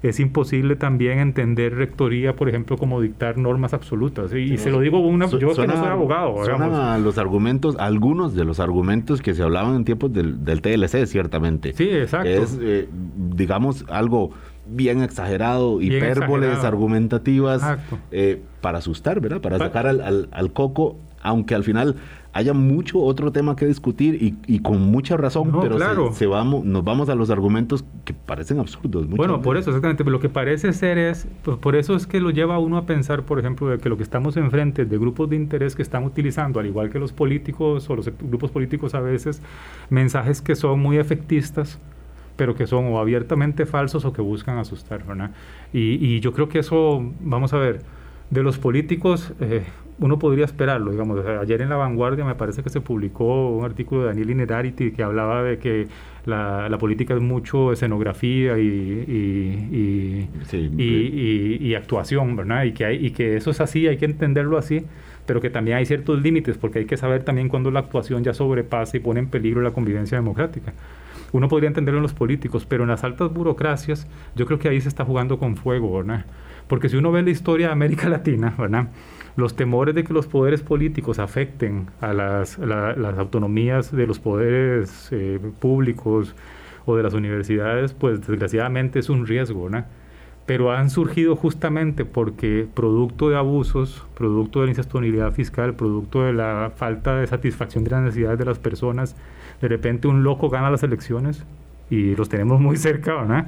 es imposible también entender rectoría, por ejemplo, como dictar normas absolutas. Y, se lo digo una, yo que no soy abogado. Son los argumentos, algunos de los argumentos que se hablaban en tiempos del, del TLC, ciertamente. Sí, exacto. es, eh, digamos, algo bien exagerado, hipérboles argumentativas eh, para asustar, ¿verdad? Para sacar al, al, al coco, aunque al final haya mucho otro tema que discutir y, con mucha razón, pero se, vamos, nos vamos a los argumentos que parecen absurdos. Bueno, por eso, exactamente. Lo que parece ser es, pues, por eso es que lo lleva a uno a pensar, por ejemplo, de que lo que estamos enfrente de grupos de interés que están utilizando, al igual que los políticos o los grupos políticos a veces, mensajes que son muy efectistas pero que son o abiertamente falsos o que buscan asustar, ¿verdad? Y, y yo creo que eso, vamos a ver, de los políticos, eh, uno podría esperarlo, digamos, ayer en La Vanguardia me parece que se publicó un artículo de Daniel Inerarity que hablaba de que la, política es mucho escenografía y, y, actuación, ¿verdad? Y que, hay, y que eso es así, hay que entenderlo así, pero que también hay ciertos límites, porque hay que saber también cuando la actuación ya sobrepasa y pone en peligro la convivencia democrática. Uno podría entenderlo en los políticos, pero en las altas burocracias yo creo que ahí se está jugando con fuego, ¿verdad? Porque si uno ve la historia de América Latina, ¿verdad? los temores de que los poderes políticos afecten a las, las autonomías de los poderes eh, públicos o de las universidades, pues desgraciadamente es un riesgo, ¿no? Pero han surgido justamente porque producto de abusos, producto de la insostenibilidad fiscal, producto de la falta de satisfacción de las necesidades de las personas, de repente un loco gana las elecciones y los tenemos muy cerca, ¿no?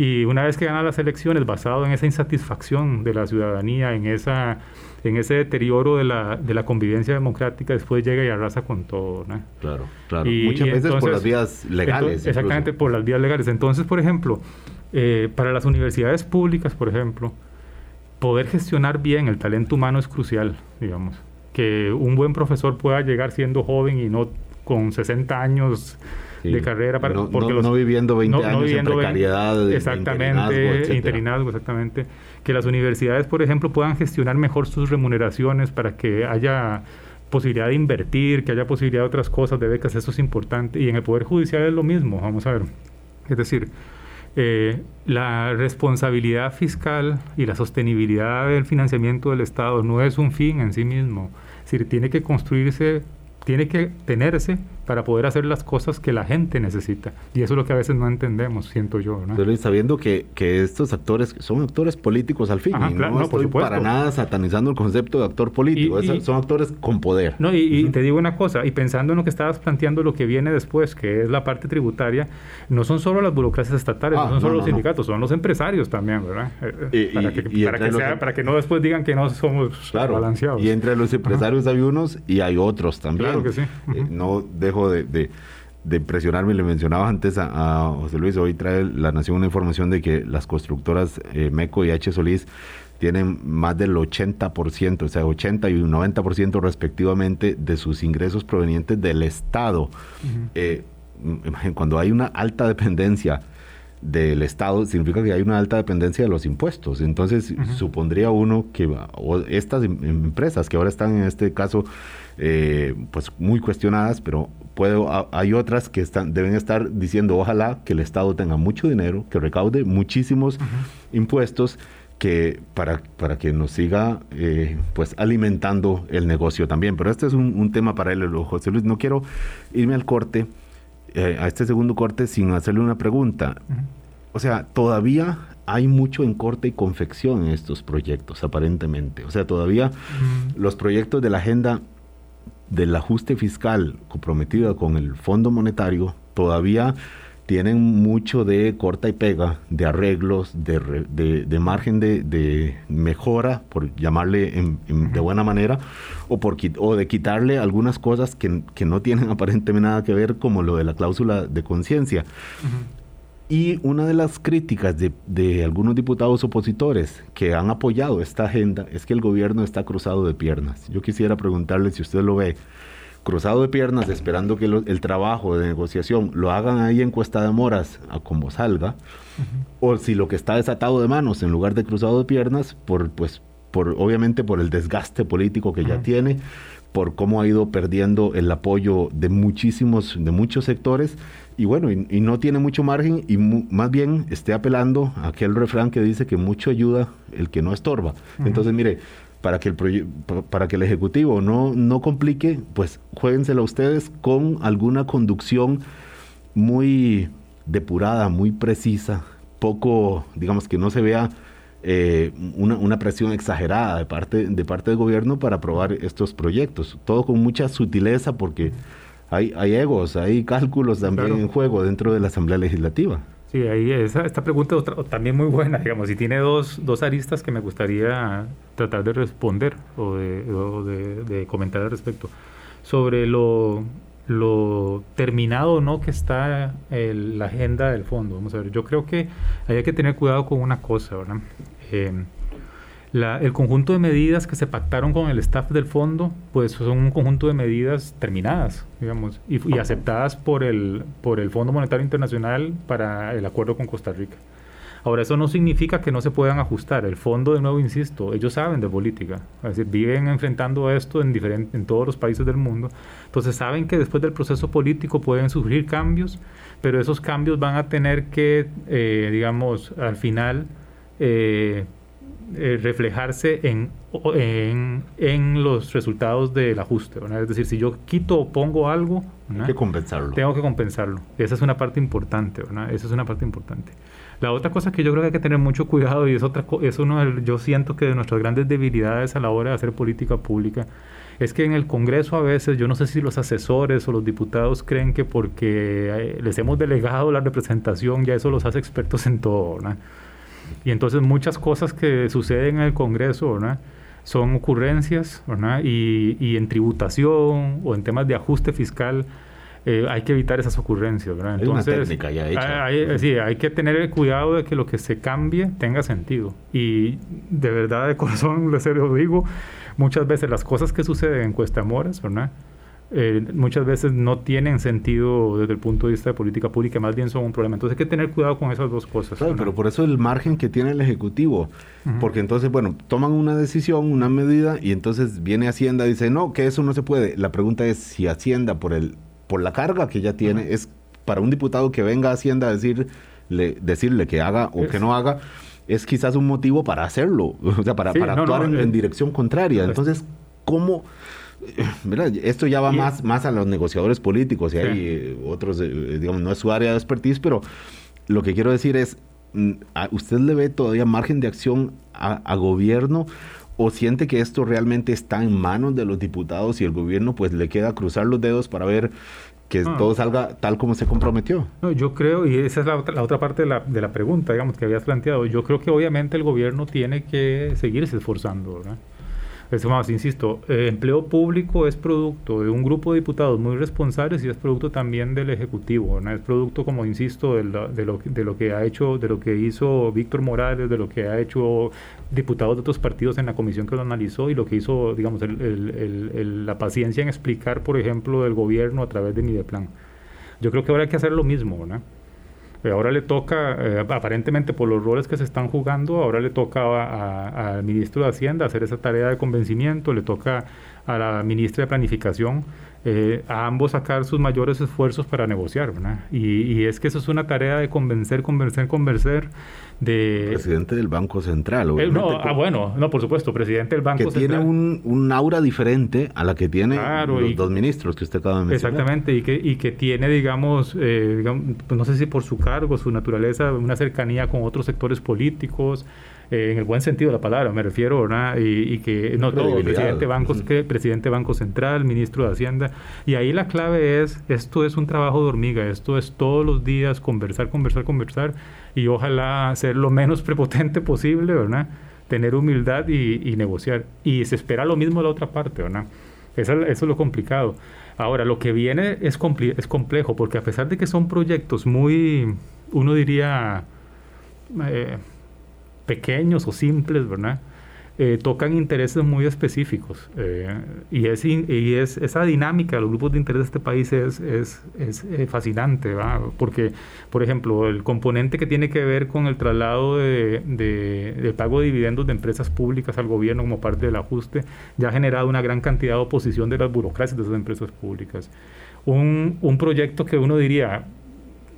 Y una vez que gana las elecciones, basado en esa insatisfacción de la ciudadanía, en esa en ese deterioro de la, de la convivencia democrática, después llega y arrasa con todo. ¿no? Claro, claro. Muchas veces por las vías legales. exactamente, por las vías legales. Entonces, por ejemplo, eh, para las universidades públicas, por ejemplo, poder gestionar bien el talento humano es crucial, digamos. Que un buen profesor pueda llegar siendo joven y no con 60 años de carrera para no, porque no, viviendo 20 años en precariedad exactamente interinazgo, exactamente. Que las universidades por ejemplo puedan gestionar mejor sus remuneraciones para que haya posibilidad de invertir que haya posibilidad de otras cosas de becas eso es importante. Y en el poder judicial es lo mismo vamos a ver. Es decir eh, la responsabilidad fiscal y la sostenibilidad del financiamiento del Estado no es un fin en sí mismo. Es decir, tiene que construirse tiene que tenerse para poder hacer las cosas que la gente necesita. Y eso es lo que a veces no entendemos, siento yo. ¿no? Pero sabiendo que, que, estos actores son actores políticos al fin, y no, estoy para nada satanizando el concepto de actor político, son actores con poder. No, y, te digo una cosa, y pensando en lo que estabas planteando, lo que viene después, que es la parte tributaria, no son solo las burocracias estatales, no ah, son solo los sindicatos, son los empresarios también, ¿verdad? Eh, para, que, para, que sea, para que no después digan que no somos balanceados. Y entre los empresarios hay unos y hay otros también. Claro que sí. Eh, no dejo de, de presionarme. Le mencionaba antes a, José Luis, hoy trae La Nación una información de que las constructoras eh, MECO y H. Solís tienen más del 80%, o sea, 80 y 90% respectivamente de sus ingresos provenientes del Estado. Eh, cuando hay una alta dependencia del Estado, significa que hay una alta dependencia de los impuestos. Entonces, supondría uno que estas em, empresas que ahora están en este caso, eh, pues muy cuestionadas, pero hay otras que están, deben estar diciendo, ojalá que el Estado tenga mucho dinero, que recaude muchísimos impuestos que para, para que nos siga eh, pues alimentando el negocio también. Pero este es un, tema para él, José Luis. No quiero irme al corte, eh, a este segundo corte, sin hacerle una pregunta. O sea, todavía hay mucho en corte y confección en estos proyectos, aparentemente. O sea, todavía los proyectos de la agenda del ajuste fiscal comprometido con el Fondo Monetario todavía tienen mucho de corta y pega, de arreglos, de, margen de, mejora, por llamarle de buena manera, o, por, o de quitarle algunas cosas que, no tienen aparentemente nada que ver, como lo de la cláusula de conciencia. Y una de las críticas de, algunos diputados opositores que han apoyado esta agenda es que el gobierno está cruzado de piernas. Yo quisiera preguntarle si usted lo ve cruzado de piernas esperando que el trabajo de negociación lo hagan ahí en Cuesta de Moras a como salga, o si lo que está desatado de manos en lugar de cruzado de piernas, por, pues, por, obviamente por el desgaste político que ya tiene, por cómo ha ido perdiendo el apoyo de muchísimos, de muchos sectores, y bueno, y, no tiene mucho margen, y más bien esté apelando a aquel refrán que dice que mucho ayuda el que no estorba. Entonces, mire, para que el, para que el Ejecutivo no, no complique, pues jueguensela ustedes con alguna conducción muy depurada, muy precisa, poco, digamos que no se vea eh, una, una, presión exagerada de parte, de parte del gobierno para aprobar estos proyectos. Todo con mucha sutileza porque hay, hay egos, hay cálculos también en juego dentro de la Asamblea Legislativa. Sí, ahí esa, esta pregunta es también muy buena, digamos, y tiene dos, dos aristas que me gustaría tratar de responder o de, de, comentar al respecto. Sobre lo, lo terminado no que está la agenda del fondo. Vamos a ver, yo creo que hay que tener cuidado con una cosa, ¿verdad? Eh, el conjunto de medidas que se pactaron con el staff del fondo, pues son un conjunto de medidas terminadas, digamos, y, aceptadas por el, por el Fondo Monetario Internacional para el acuerdo con Costa Rica. Ahora, eso no significa que no se puedan ajustar. El fondo, de nuevo, insisto, ellos saben de política. Es decir, viven enfrentando esto en, en todos los países del mundo. Entonces, saben que después del proceso político pueden surgir cambios, pero esos cambios van a tener que, eh, digamos, al final, eh, eh, reflejarse en, en, los resultados del ajuste. Es decir, si yo quito o pongo algo, Hay que compensarlo. Tengo que compensarlo. Esa es una parte importante. Esa es una parte importante. La otra cosa que yo creo que hay que tener mucho cuidado y es otra es uno de, yo siento que de nuestras grandes debilidades a la hora de hacer política pública es que en el Congreso a veces yo no sé si los asesores o los diputados creen que porque eh, les hemos delegado la representación ya eso los hace expertos en todo, ¿no? Y entonces muchas cosas que suceden en el Congreso, Son ocurrencias, Y, en tributación o en temas de ajuste fiscal, eh, hay que evitar esas ocurrencias, Entonces, Hay, sí, hay que tener cuidado de que lo que se cambie tenga sentido. Y de verdad, de corazón, les lo digo, muchas veces las cosas que suceden en Cuesta Moras, ¿verdad? Eh, muchas veces no tienen sentido desde el punto de vista de política pública, más bien son un problema. Entonces hay que tener cuidado con esas dos cosas. Claro, pero por eso el margen que tiene el Ejecutivo, porque entonces, bueno, toman una decisión, una medida, y entonces viene Hacienda y dice, no, que eso no se puede. La pregunta es si Hacienda, por, el, por la carga que ya tiene, es para un diputado que venga a Hacienda a decirle, decirle que haga o que no haga, es quizás un motivo para hacerlo, o sea, para, para actuar en, en, dirección contraria. Entonces, ¿cómo esto ya va más, más a los negociadores políticos y hay otros, eh, digamos, no es su área de expertise, pero lo que quiero decir es, mm, ¿usted le ve todavía margen de acción a, gobierno o siente que esto realmente está en manos de los diputados y el gobierno pues le queda cruzar los dedos para ver que todo salga tal como se comprometió. No, yo creo, y esa es la otra, la otra parte de la, de la pregunta, digamos, que habías planteado, yo creo que obviamente el gobierno tiene que seguirse esforzando, ¿verdad? Es más, insisto, eh, empleo público es producto de un grupo de diputados muy responsables y es producto también del Ejecutivo, ¿no? Es producto, como insisto, de, lo, de lo que ha hecho, de lo que hizo Víctor Morales, de lo que ha hecho diputados de otros partidos en la comisión que lo analizó y lo que hizo, digamos, la paciencia en explicar, por ejemplo, del gobierno a través de Mideplan. Yo creo que ahora que hacer lo mismo, ¿no? Ahora le toca, eh, aparentemente por los roles que se están jugando, ahora le toca al ministro de Hacienda hacer esa tarea de convencimiento, le toca a la ministra de Planificación, eh, a ambos sacar sus mayores esfuerzos para negociar. Y, y, es que eso es una tarea de convencer, convencer, convencer de... Presidente del Banco Central. Eh, no, ah, bueno, no, por supuesto, presidente del Banco Central. Que tiene un, un, aura diferente a la que tiene los dos ministros que usted acaba de mencionar. Exactamente, y que, y que tiene, digamos, eh, pues no sé si por su cargo, su naturaleza, una cercanía con otros sectores políticos, eh, en el buen sentido de la palabra, me refiero, ¿verdad? Y, que no todo, presidente Banco, presidente Banco Central, ministro de Hacienda, y ahí la clave es, esto es un trabajo de hormiga, esto es todos los días conversar, conversar, conversar, y ojalá ser lo menos prepotente posible, ¿verdad? Tener humildad y, negociar. Y se espera lo mismo de la otra parte, ¿verdad? Eso, es lo complicado. Ahora, lo que viene es, es complejo, porque a pesar de que son proyectos muy, uno diría, eh, pequeños o simples, ¿verdad? Eh, tocan intereses muy específicos. Eh, y es, y es esa dinámica de los grupos de interés de este país es, es, es eh, fascinante, porque, por ejemplo, el componente que tiene que ver con el traslado de, de, pago de dividendos de empresas públicas al gobierno como parte del ajuste ya ha generado una gran cantidad de oposición de las burocracias de esas empresas públicas. Un, un proyecto que uno diría,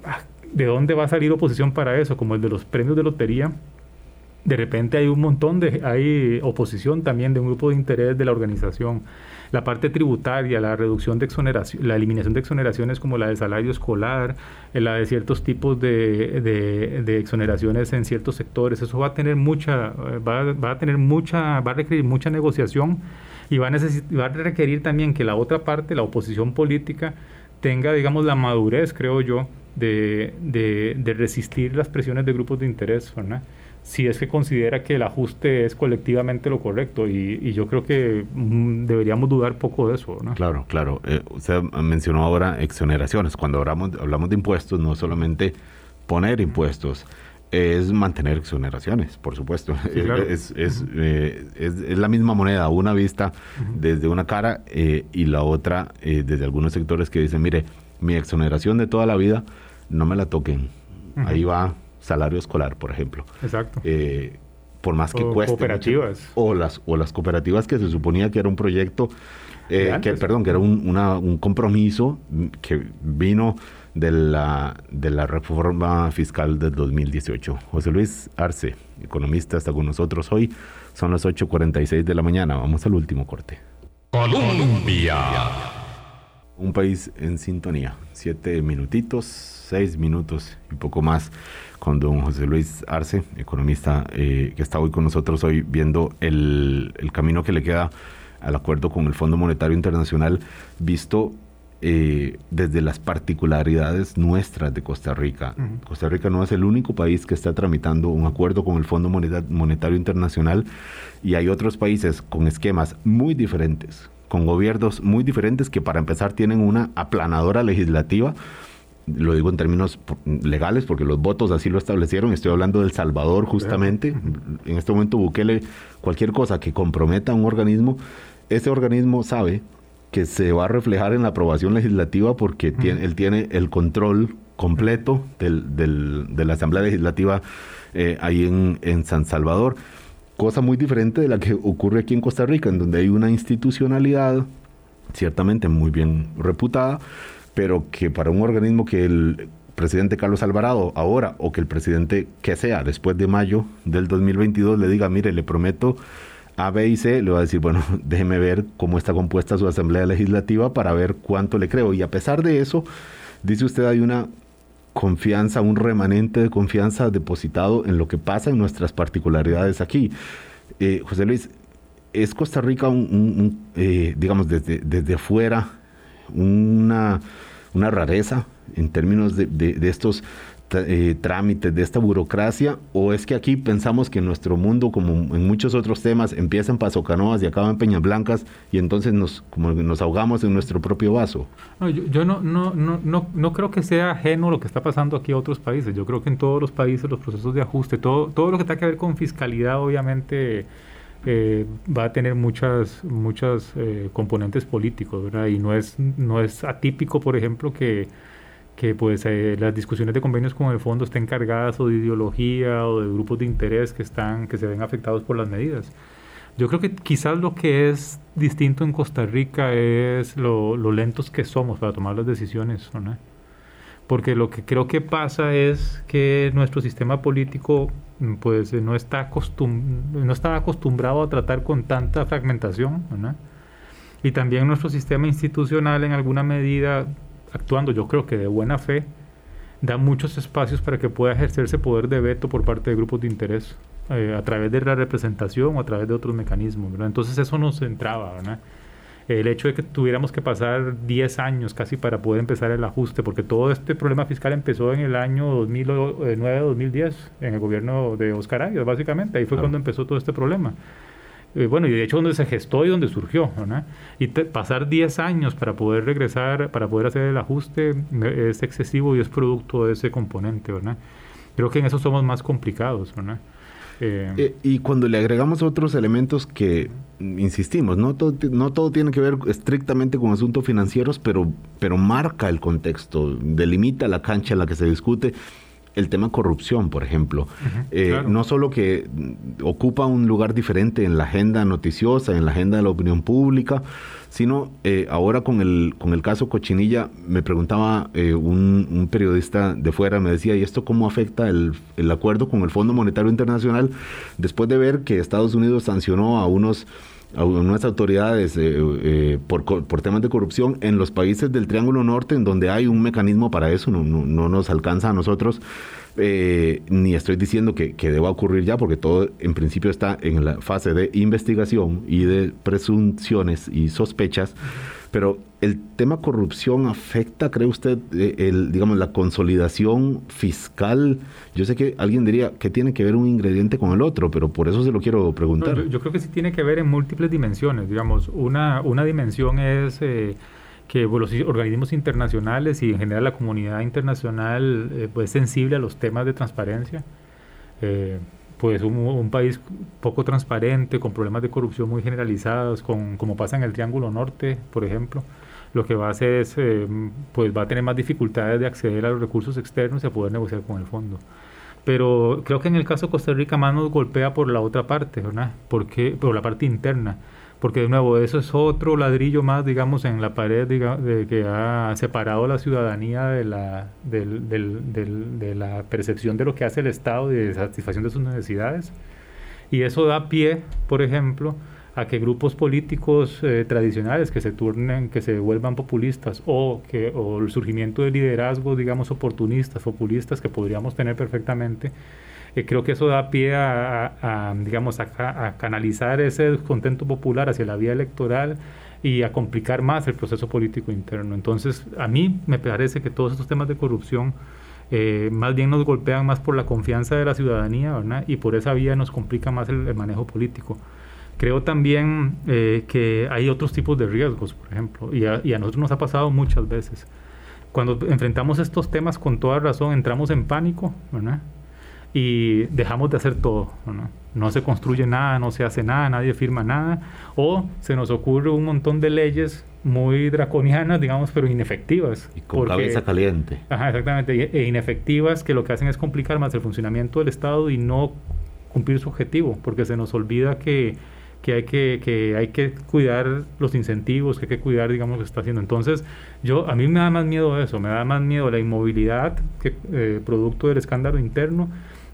ah, ¿de dónde va a salir oposición para eso? Como el de los premios de lotería de repente hay un montón de, hay oposición también de un grupo de interés de la organización. La parte tributaria, la reducción de exoneración, la eliminación de exoneraciones como la del salario escolar, eh, la de ciertos tipos de, de, exoneraciones en ciertos sectores, eso va a tener mucha, eh, va, va, a tener mucha, va a requerir mucha negociación y va a, va requerir también que la otra parte, la oposición política, tenga, digamos, la madurez, creo yo, de, de, de resistir las presiones de grupos de interés, ¿verdad? Si es que considera que el ajuste es colectivamente lo correcto y, yo creo que mm, deberíamos dudar poco de eso. ¿no? Claro, claro. Eh, usted mencionó ahora exoneraciones. Cuando hablamos, hablamos de impuestos, no solamente poner impuestos, es mantener exoneraciones, por supuesto. es, es, eh, es, es, la misma moneda, una vista desde una cara eh, y la otra desde algunos sectores que dicen, mire, mi exoneración de toda la vida, no me la toquen. Ahí va salario escolar, por ejemplo. Exacto. Eh, por más que o cueste. Cooperativas. o, las, o las cooperativas que se suponía que era un proyecto, eh, que, perdón, que era un, un compromiso que vino de la, de la reforma fiscal del 2018. José Luis Arce, economista, está con nosotros hoy. Son las 8.46 de la mañana. Vamos al último corte. Colombia. Un país en sintonía. Siete minutitos, seis minutos y poco más con don José Luis Arce, economista eh, que está hoy con nosotros hoy viendo el, camino que le queda al acuerdo con el Fondo Monetario Internacional, visto eh, desde las particularidades nuestras de Costa Rica. Costa Rica no es el único país que está tramitando un acuerdo con el Fondo Monetario Internacional y hay otros países con esquemas muy diferentes, con gobiernos muy diferentes que para empezar tienen una aplanadora legislativa. Lo digo en términos legales porque los votos así lo establecieron, estoy hablando del Salvador justamente, en este momento Bukele, cualquier cosa que comprometa a un organismo, ese organismo sabe que se va a reflejar en la aprobación legislativa porque tiene, él tiene el control completo del, del, de la Asamblea Legislativa eh, ahí en, en San Salvador, cosa muy diferente de la que ocurre aquí en Costa Rica, en donde hay una institucionalidad ciertamente muy bien reputada, pero que para un organismo que el presidente Carlos Alvarado ahora o que el presidente que sea después de mayo del 2022 le diga, mire, le prometo A, B y C, le va a decir, bueno, déjeme ver cómo está compuesta su Asamblea Legislativa para ver cuánto le creo. Y a pesar de eso, dice usted, hay una confianza, un remanente de confianza depositado en lo que pasa en nuestras particularidades aquí. Eh, José Luis, ¿es Costa Rica un, eh, digamos, desde, desde afuera una, una rareza en términos de, de, estos eh, trámites, de esta burocracia, o es que aquí pensamos que nuestro mundo, como en muchos otros temas, empieza en Paso Canoas y acaba en Peñas Blancas y entonces nos, como nos ahogamos en nuestro propio vaso? No, yo, yo no, no, no, no, creo que sea ajeno lo que está pasando aquí a otros países. Yo creo que en todos los países los procesos de ajuste, todo, todo lo que tenga que ver con fiscalidad, obviamente... Eh, va a tener muchas muchas eh, componentes políticos, ¿verdad? Y no es no es atípico, por ejemplo, que que pues eh, las discusiones de convenios con el fondo estén cargadas o de ideología o de grupos de interés que están que se ven afectados por las medidas. Yo creo que quizás lo que es distinto en Costa Rica es lo, lentos que somos para tomar las decisiones, ¿no? Porque lo que creo que pasa es que nuestro sistema político pues no está acostum no está acostumbrado a tratar con tanta fragmentación. Y también nuestro sistema institucional en alguna medida actuando yo creo que de buena fe, da muchos espacios para que pueda ejercerse poder de veto por parte de grupos de interés eh, a través de la representación o a través de otros mecanismos. Entonces eso nos entraba. El hecho de que tuviéramos que pasar 10 años casi para poder empezar el ajuste, porque todo este problema fiscal empezó en el año 2009-2010, en el gobierno de Oscar Arias, básicamente. Ahí fue cuando empezó todo este problema. Eh, bueno, y de hecho donde se gestó y donde surgió, ¿no? Y pasar 10 años para poder regresar, para poder hacer el ajuste, es excesivo y es producto de ese componente, ¿verdad? Creo que en eso somos más complicados, ¿verdad? Eh, eh, y cuando le agregamos otros elementos que, insistimos, no todo, no todo tiene que ver estrictamente con asuntos financieros, pero, pero marca el contexto, delimita la cancha en la que se discute el tema corrupción, por ejemplo. Eh, no solo que ocupa un lugar diferente en la agenda noticiosa, en la agenda de la opinión pública, sino eh, ahora con el, con el caso Cochinilla, me preguntaba eh, un, periodista de fuera, me decía, ¿y esto cómo afecta el, el acuerdo con el Fondo Monetario Internacional después de ver que Estados Unidos sancionó a unos a unas autoridades por, por, temas de corrupción en los países del Triángulo Norte, en donde hay un mecanismo para eso, no, no, nos alcanza a nosotros, eh, ni estoy diciendo que, que, deba ocurrir ya, porque todo en principio está en la fase de investigación y de presunciones y sospechas. Pero el tema corrupción afecta, ¿cree usted, eh, el, digamos, la consolidación fiscal? Yo sé que alguien diría que tiene que ver un ingrediente con el otro, pero por eso se lo quiero preguntar. yo, creo que sí tiene que ver en múltiples dimensiones. Digamos, una, una dimensión es eh, que los organismos internacionales y en general la comunidad internacional eh, pues, es sensible a los temas de transparencia. Eh, pues un, país poco transparente, con problemas de corrupción muy generalizados, con, como pasa en el Triángulo Norte, por ejemplo, lo que va a hacer es, eh, pues va a tener más dificultades de acceder a los recursos externos y a poder negociar con el fondo. Pero creo que en el caso de Costa Rica más nos golpea por la otra parte, ¿verdad? Porque, por la parte interna porque de nuevo eso es otro ladrillo más, digamos, en la pared de que ha separado la ciudadanía de la, de la percepción de lo que hace el Estado y de satisfacción de sus necesidades. Y eso da pie, por ejemplo, a que grupos políticos eh, tradicionales que se turnen, que se vuelvan populistas o que o el surgimiento de liderazgos, digamos, oportunistas, populistas que podríamos tener perfectamente, eh, creo que eso da pie a, digamos, a, canalizar ese descontento popular hacia la vía electoral y a complicar más el proceso político interno. Entonces, a mí me parece que todos estos temas de corrupción eh, más bien nos golpean más por la confianza de la ciudadanía, ¿verdad? Y por esa vía nos complica más el, manejo político. Creo también eh, que hay otros tipos de riesgos, por ejemplo, y a, y a nosotros nos ha pasado muchas veces. Cuando enfrentamos estos temas con toda razón, entramos en pánico, ¿verdad? Y dejamos de hacer todo. ¿no? no se construye nada, no se hace nada, nadie firma nada, o se nos ocurre un montón de leyes muy draconianas, digamos, pero inefectivas. Y con cabeza caliente. Ajá, exactamente, e inefectivas que lo que hacen es complicar más el funcionamiento del Estado y no cumplir su objetivo, porque se nos olvida que, que hay que, que hay que cuidar los incentivos, que hay que cuidar, digamos, lo que está haciendo. Entonces, yo, a mí me da más miedo eso, me da más miedo la inmovilidad, que, eh, producto del escándalo interno,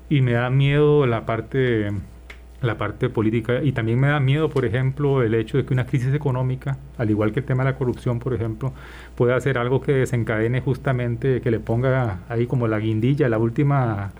y me da miedo la parte la parte política y también me da miedo, por ejemplo, el hecho de que una crisis económica, al igual que el tema de la corrupción, por ejemplo, pueda ser algo que desencadene justamente, que le ponga ahí como la guindilla, la última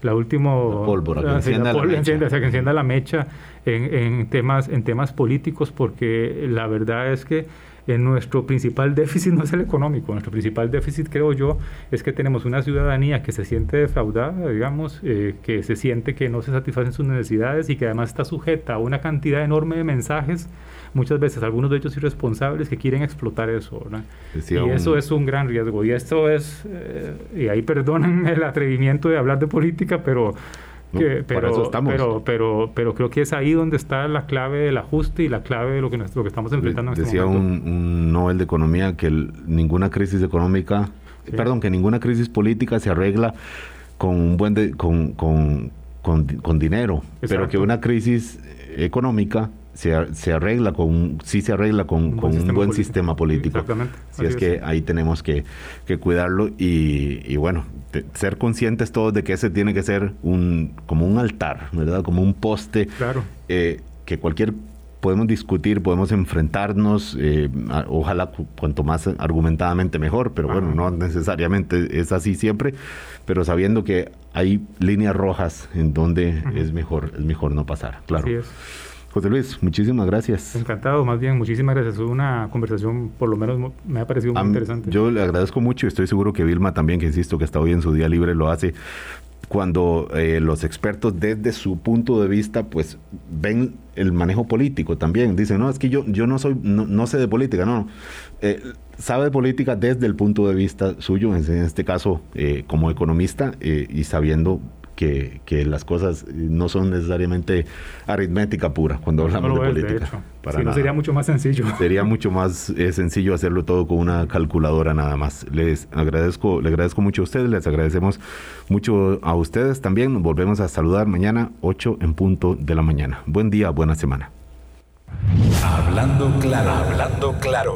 la último pólvora que encienda la, mecha. o sea, que encienda la mecha en, en, temas en temas políticos porque la verdad es que en nuestro principal déficit no es el económico, nuestro principal déficit, creo yo, es que tenemos una ciudadanía que se siente defraudada, digamos, eh, que se siente que no se satisfacen sus necesidades y que además está sujeta a una cantidad enorme de mensajes, muchas veces algunos de ellos irresponsables, que quieren explotar eso. y eso es un gran riesgo. Y esto es, eh, y ahí perdonen el atrevimiento de hablar de política, pero pero, pero, pero, pero, creo que es ahí donde está la clave del ajuste y la clave de lo que, lo que estamos enfrentando. En este Decía un, un, Nobel de Economía que ninguna crisis económica, perdón, que ninguna crisis política se arregla con un buen con, con, con, dinero, pero que una crisis económica se, se, arregla con sí se arregla con un buen, sistema, político. sistema político. Exactamente. Así, es, que ahí tenemos que, que cuidarlo y, y, bueno, ser conscientes todos de que ese tiene que ser un como un altar, ¿verdad? Como un poste claro. eh, que cualquier podemos discutir, podemos enfrentarnos, eh, ojalá cuanto más argumentadamente mejor, pero bueno, no necesariamente es así siempre, pero sabiendo que hay líneas rojas en donde es mejor es mejor no pasar, claro. Así es. José Luis, muchísimas gracias. Encantado, más bien, muchísimas gracias. Fue una conversación, por lo menos me ha parecido muy interesante. Yo le agradezco mucho y estoy seguro que Vilma también, que insisto que está hoy en su día libre, lo hace cuando eh, los expertos desde su punto de vista pues ven el manejo político también dicen no es que yo yo no soy no, sé de política no eh, sabe de política desde el punto de vista suyo en este caso eh, como economista y sabiendo que, que, las cosas no son necesariamente aritmética pura cuando hablamos de política. Para no sería mucho más sencillo. Sería mucho más eh, sencillo hacerlo todo con una calculadora nada más. Les agradezco, le agradezco mucho a ustedes, les agradecemos mucho a ustedes también. Nos volvemos a saludar mañana 8 en punto de la mañana. Buen día, buena semana. Hablando claro, hablando claro.